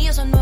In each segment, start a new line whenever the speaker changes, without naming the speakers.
Bienvenidos a un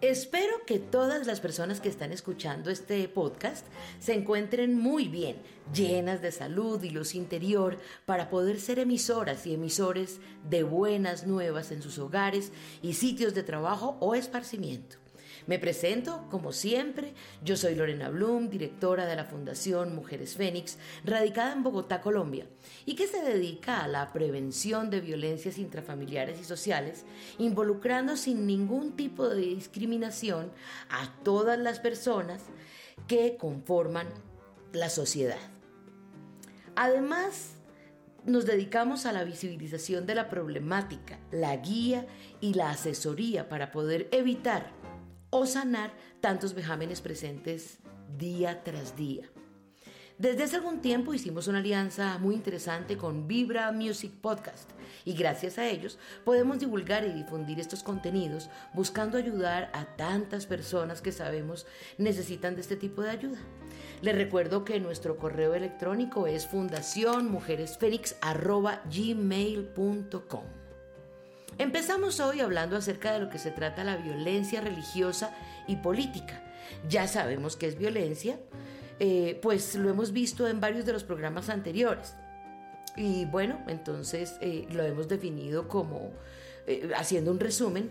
Espero que todas las personas que están escuchando este podcast se encuentren muy bien, llenas de salud y luz interior para poder ser emisoras y emisores de buenas nuevas en sus hogares y sitios de trabajo o esparcimiento. Me presento, como siempre, yo soy Lorena Blum, directora de la Fundación Mujeres Fénix, radicada en Bogotá, Colombia, y que se dedica a la prevención de violencias intrafamiliares y sociales, involucrando sin ningún tipo de discriminación a todas las personas que conforman la sociedad. Además, nos dedicamos a la visibilización de la problemática, la guía y la asesoría para poder evitar o sanar tantos vejámenes presentes día tras día. Desde hace algún tiempo hicimos una alianza muy interesante con Vibra Music Podcast y gracias a ellos podemos divulgar y difundir estos contenidos buscando ayudar a tantas personas que sabemos necesitan de este tipo de ayuda. Les recuerdo que nuestro correo electrónico es fundacionmujeresfenix.gmail.com Empezamos hoy hablando acerca de lo que se trata la violencia religiosa y política. Ya sabemos que es violencia, eh, pues lo hemos visto en varios de los programas anteriores. Y bueno, entonces eh, lo hemos definido como, eh, haciendo un resumen,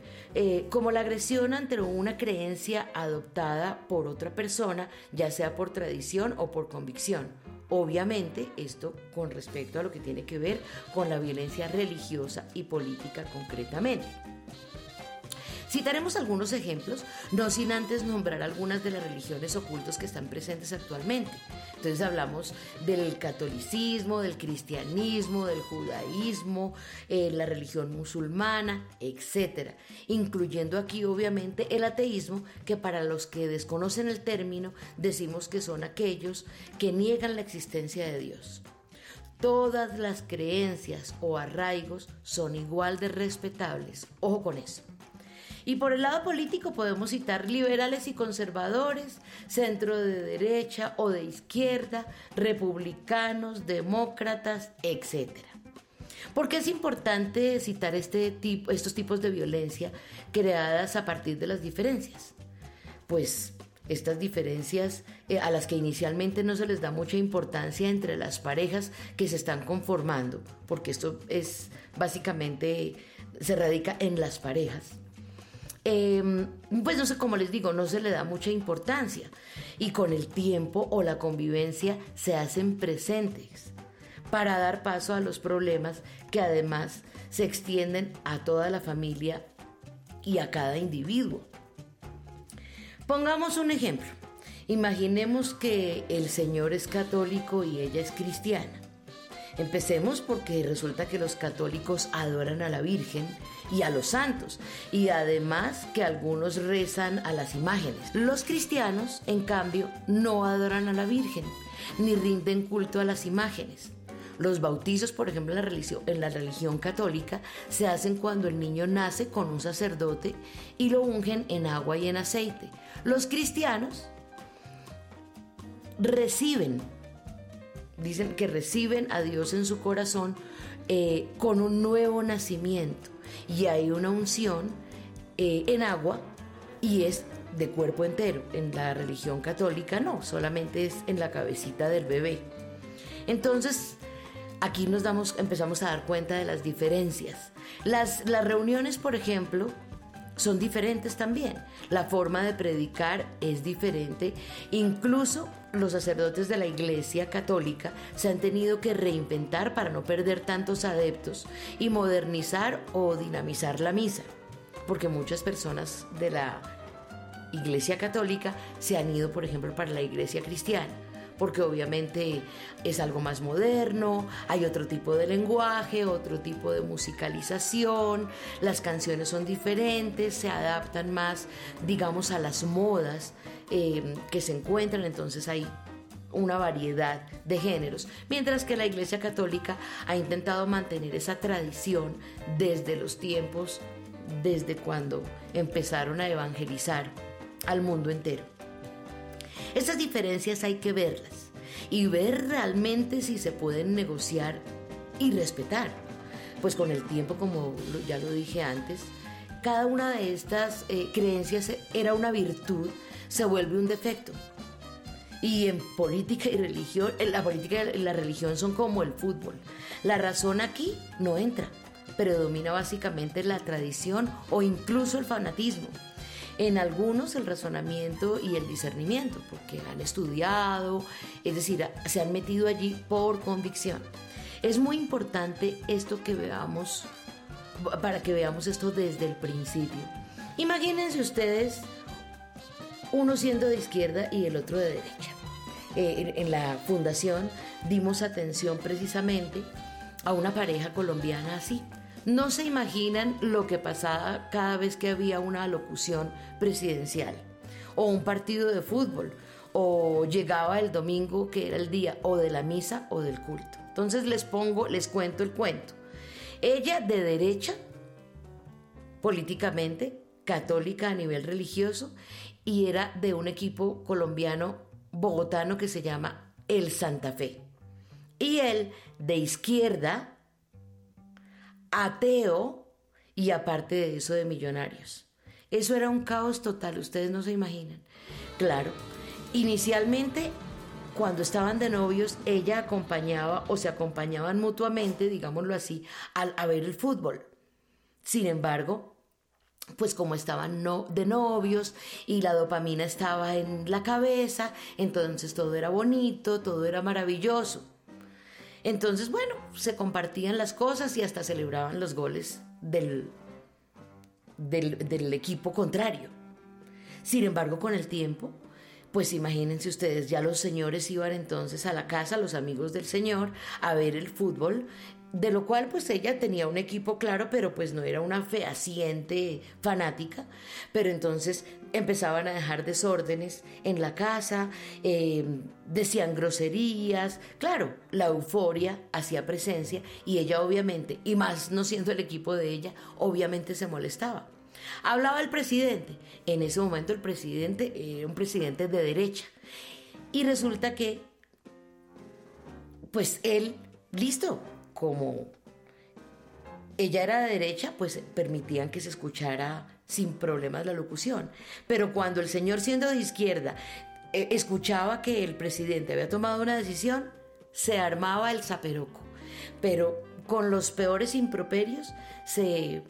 como la agresión ante una creencia adoptada por otra persona, ya sea por tradición o por convicción Obviamente, esto con respecto a lo que tiene que ver con la violencia religiosa y política concretamente. Citaremos algunos ejemplos, no sin antes nombrar algunas de las religiones ocultas que están presentes actualmente. Entonces hablamos del catolicismo, del cristianismo, del judaísmo, eh, la religión musulmana, etc. Incluyendo aquí obviamente el ateísmo, que para los que desconocen el término decimos que son aquellos que niegan la existencia de Dios. Todas las creencias o arraigos son igual de respetables. Ojo con eso. Y por el lado político podemos citar liberales y conservadores, centro de derecha o de izquierda, republicanos, demócratas, etc. ¿Por qué es importante citar este tipo, estos tipos de violencia creadas a partir de las diferencias? Pues estas diferencias eh, a las que inicialmente no se les da mucha importancia entre las parejas que se están conformando, porque esto es básicamente se radica en las parejas. Em, pues no sé cómo les digo, no se le da mucha importancia y con el tiempo o la convivencia se hacen presentes para dar paso a los problemas que además se extienden a toda la familia y a cada individuo. Pongamos un ejemplo. Imaginemos que el Señor es católico y ella es cristiana. Empecemos porque resulta que los católicos adoran a la Virgen y a los santos, y además que algunos rezan a las imágenes. Los cristianos, en cambio, no adoran a la Virgen, ni rinden culto a las imágenes. Los bautizos, por ejemplo, en la, religión, católica, se hacen cuando el niño nace con un sacerdote y lo ungen en agua y en aceite. Los cristianos reciben, dicen que reciben a Dios en su corazón eh, con un nuevo nacimiento y hay una unción eh, en agua y es de cuerpo entero. En la religión católica no, solamente es en la cabecita del bebé. Entonces, aquí nos damos, empezamos a dar cuenta de las diferencias. Las, las reuniones, por ejemplo, son diferentes también. La forma de predicar es diferente. Incluso los sacerdotes de la Iglesia Católica se han tenido que reinventar para no perder tantos adeptos y modernizar o dinamizar la misa. Porque muchas personas de la Iglesia Católica se han ido, por ejemplo, para la Iglesia Cristiana porque obviamente es algo más moderno, hay otro tipo de lenguaje, otro tipo de musicalización, las canciones son diferentes, se adaptan más, digamos, a las modas eh, que se encuentran, entonces hay una variedad de géneros, mientras que la Iglesia Católica ha intentado mantener esa tradición desde los tiempos desde cuando empezaron a evangelizar al mundo entero. Esas diferencias hay que verlas y ver realmente si se pueden negociar y respetar. Pues con el tiempo, como ya lo dije antes, cada una de estas eh, creencias era una virtud, se vuelve un defecto. Y en política y religión, la política y la religión son como el fútbol. La razón aquí no entra. Predomina básicamente la tradición o incluso el fanatismo. En algunos el razonamiento y el discernimiento, porque han estudiado, es decir, se han metido allí por convicción. Es muy importante esto que veamos, para que veamos esto desde el principio. Imagínense ustedes uno siendo de izquierda y el otro de derecha. Eh, en, la fundación dimos atención precisamente a una pareja colombiana así. No se imaginan lo que pasaba cada vez que había una alocución presidencial o un partido de fútbol o llegaba el domingo que era el día o de la misa o del culto. Entonces les pongo, les cuento el cuento. Ella de derecha, políticamente, católica a nivel religioso, y era de un equipo colombiano bogotano que se llama El Santa Fe. Y él de izquierda, ateo y aparte de eso de millonarios. Eso era un caos total, ustedes no se imaginan. Claro, inicialmente cuando estaban de novios, ella acompañaba o se acompañaban mutuamente, digámoslo así, al, ver el fútbol. Sin embargo, pues como estaban no, de novios y la dopamina estaba en la cabeza, entonces todo era bonito, todo era maravilloso. Entonces, bueno, se compartían las cosas y hasta celebraban los goles del, del, equipo contrario. Sin embargo, con el tiempo, pues imagínense ustedes, ya los señores iban entonces a la casa, los amigos del señor, a ver el fútbol de lo cual pues ella tenía un equipo claro, pero pues no era una fehaciente fanática, pero entonces empezaban a dejar desórdenes en la casa, eh, decían groserías, claro, la euforia hacía presencia y ella obviamente, y más no siendo el equipo de ella, obviamente se molestaba. Hablaba el presidente, en ese momento el presidente era un presidente de derecha, y resulta que, pues él, listo, como ella era de derecha, pues permitían que se escuchara sin problemas la locución. Pero cuando el señor siendo de izquierda eh, escuchaba que el presidente había tomado una decisión, se armaba el zaperoco. Pero con los peores improperios se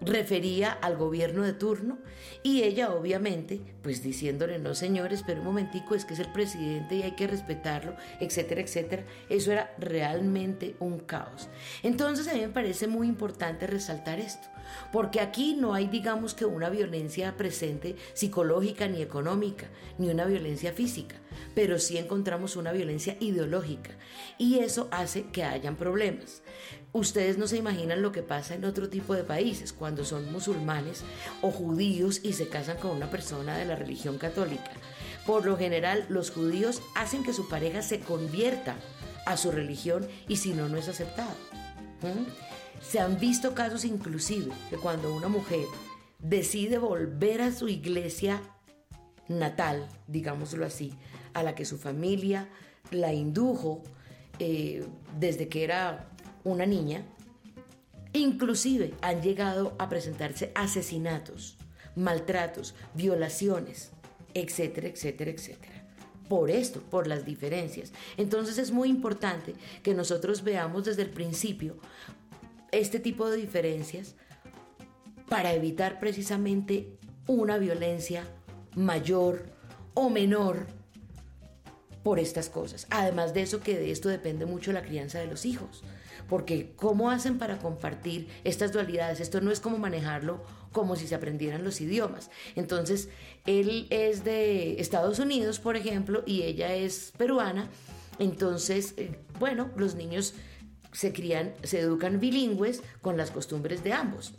refería al gobierno de turno y ella obviamente pues diciéndole no señores pero un momentico es que es el presidente y hay que respetarlo etcétera etcétera eso era realmente un caos. Entonces a mí me parece muy importante resaltar esto porque aquí no hay digamos que una violencia presente psicológica ni económica ni una violencia física pero sí encontramos una violencia ideológica y eso hace que hayan problemas Ustedes no se imaginan lo que pasa en otro tipo de países cuando son musulmanes o judíos y se casan con una persona de la religión católica. Por lo general, los judíos hacen que su pareja se convierta a su religión y si no, no es aceptado. ¿Mm? Se han visto casos inclusive de cuando una mujer decide volver a su iglesia natal, digámoslo así, a la que su familia la indujo eh, desde que era una niña, inclusive han llegado a presentarse asesinatos, maltratos, violaciones, etcétera, etcétera, etcétera. Por esto, por las diferencias. Entonces es muy importante que nosotros veamos desde el principio este tipo de diferencias para evitar precisamente una violencia mayor o menor por estas cosas. Además de eso, que de esto depende mucho la crianza de los hijos porque ¿cómo hacen para compartir estas dualidades? Esto no es como manejarlo como si se aprendieran los idiomas. Entonces, él es de Estados Unidos, por ejemplo, y ella es peruana. Entonces, eh, bueno, los niños se crían, se educan bilingües con las costumbres de ambos.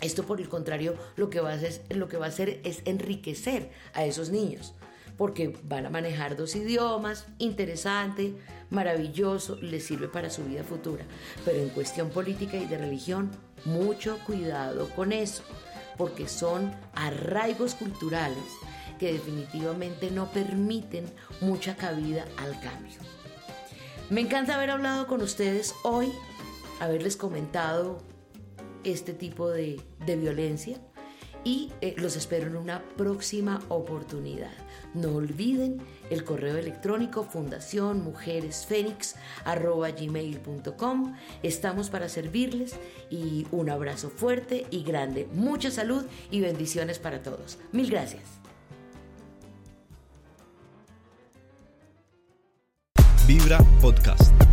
Esto, por el contrario, lo que va a hacer, lo que va a hacer es enriquecer a esos niños porque van a manejar dos idiomas, interesante, maravilloso, les sirve para su vida futura. Pero en cuestión política y de religión, mucho cuidado con eso, porque son arraigos culturales que definitivamente no permiten mucha cabida al cambio. Me encanta haber hablado con ustedes hoy, haberles comentado este tipo de, violencia y eh, los espero en una próxima oportunidad. No olviden el correo electrónico fundación gmail.com. Estamos para servirles y un abrazo fuerte y grande. Mucha salud y bendiciones para todos. Mil gracias.
Vibra Podcast.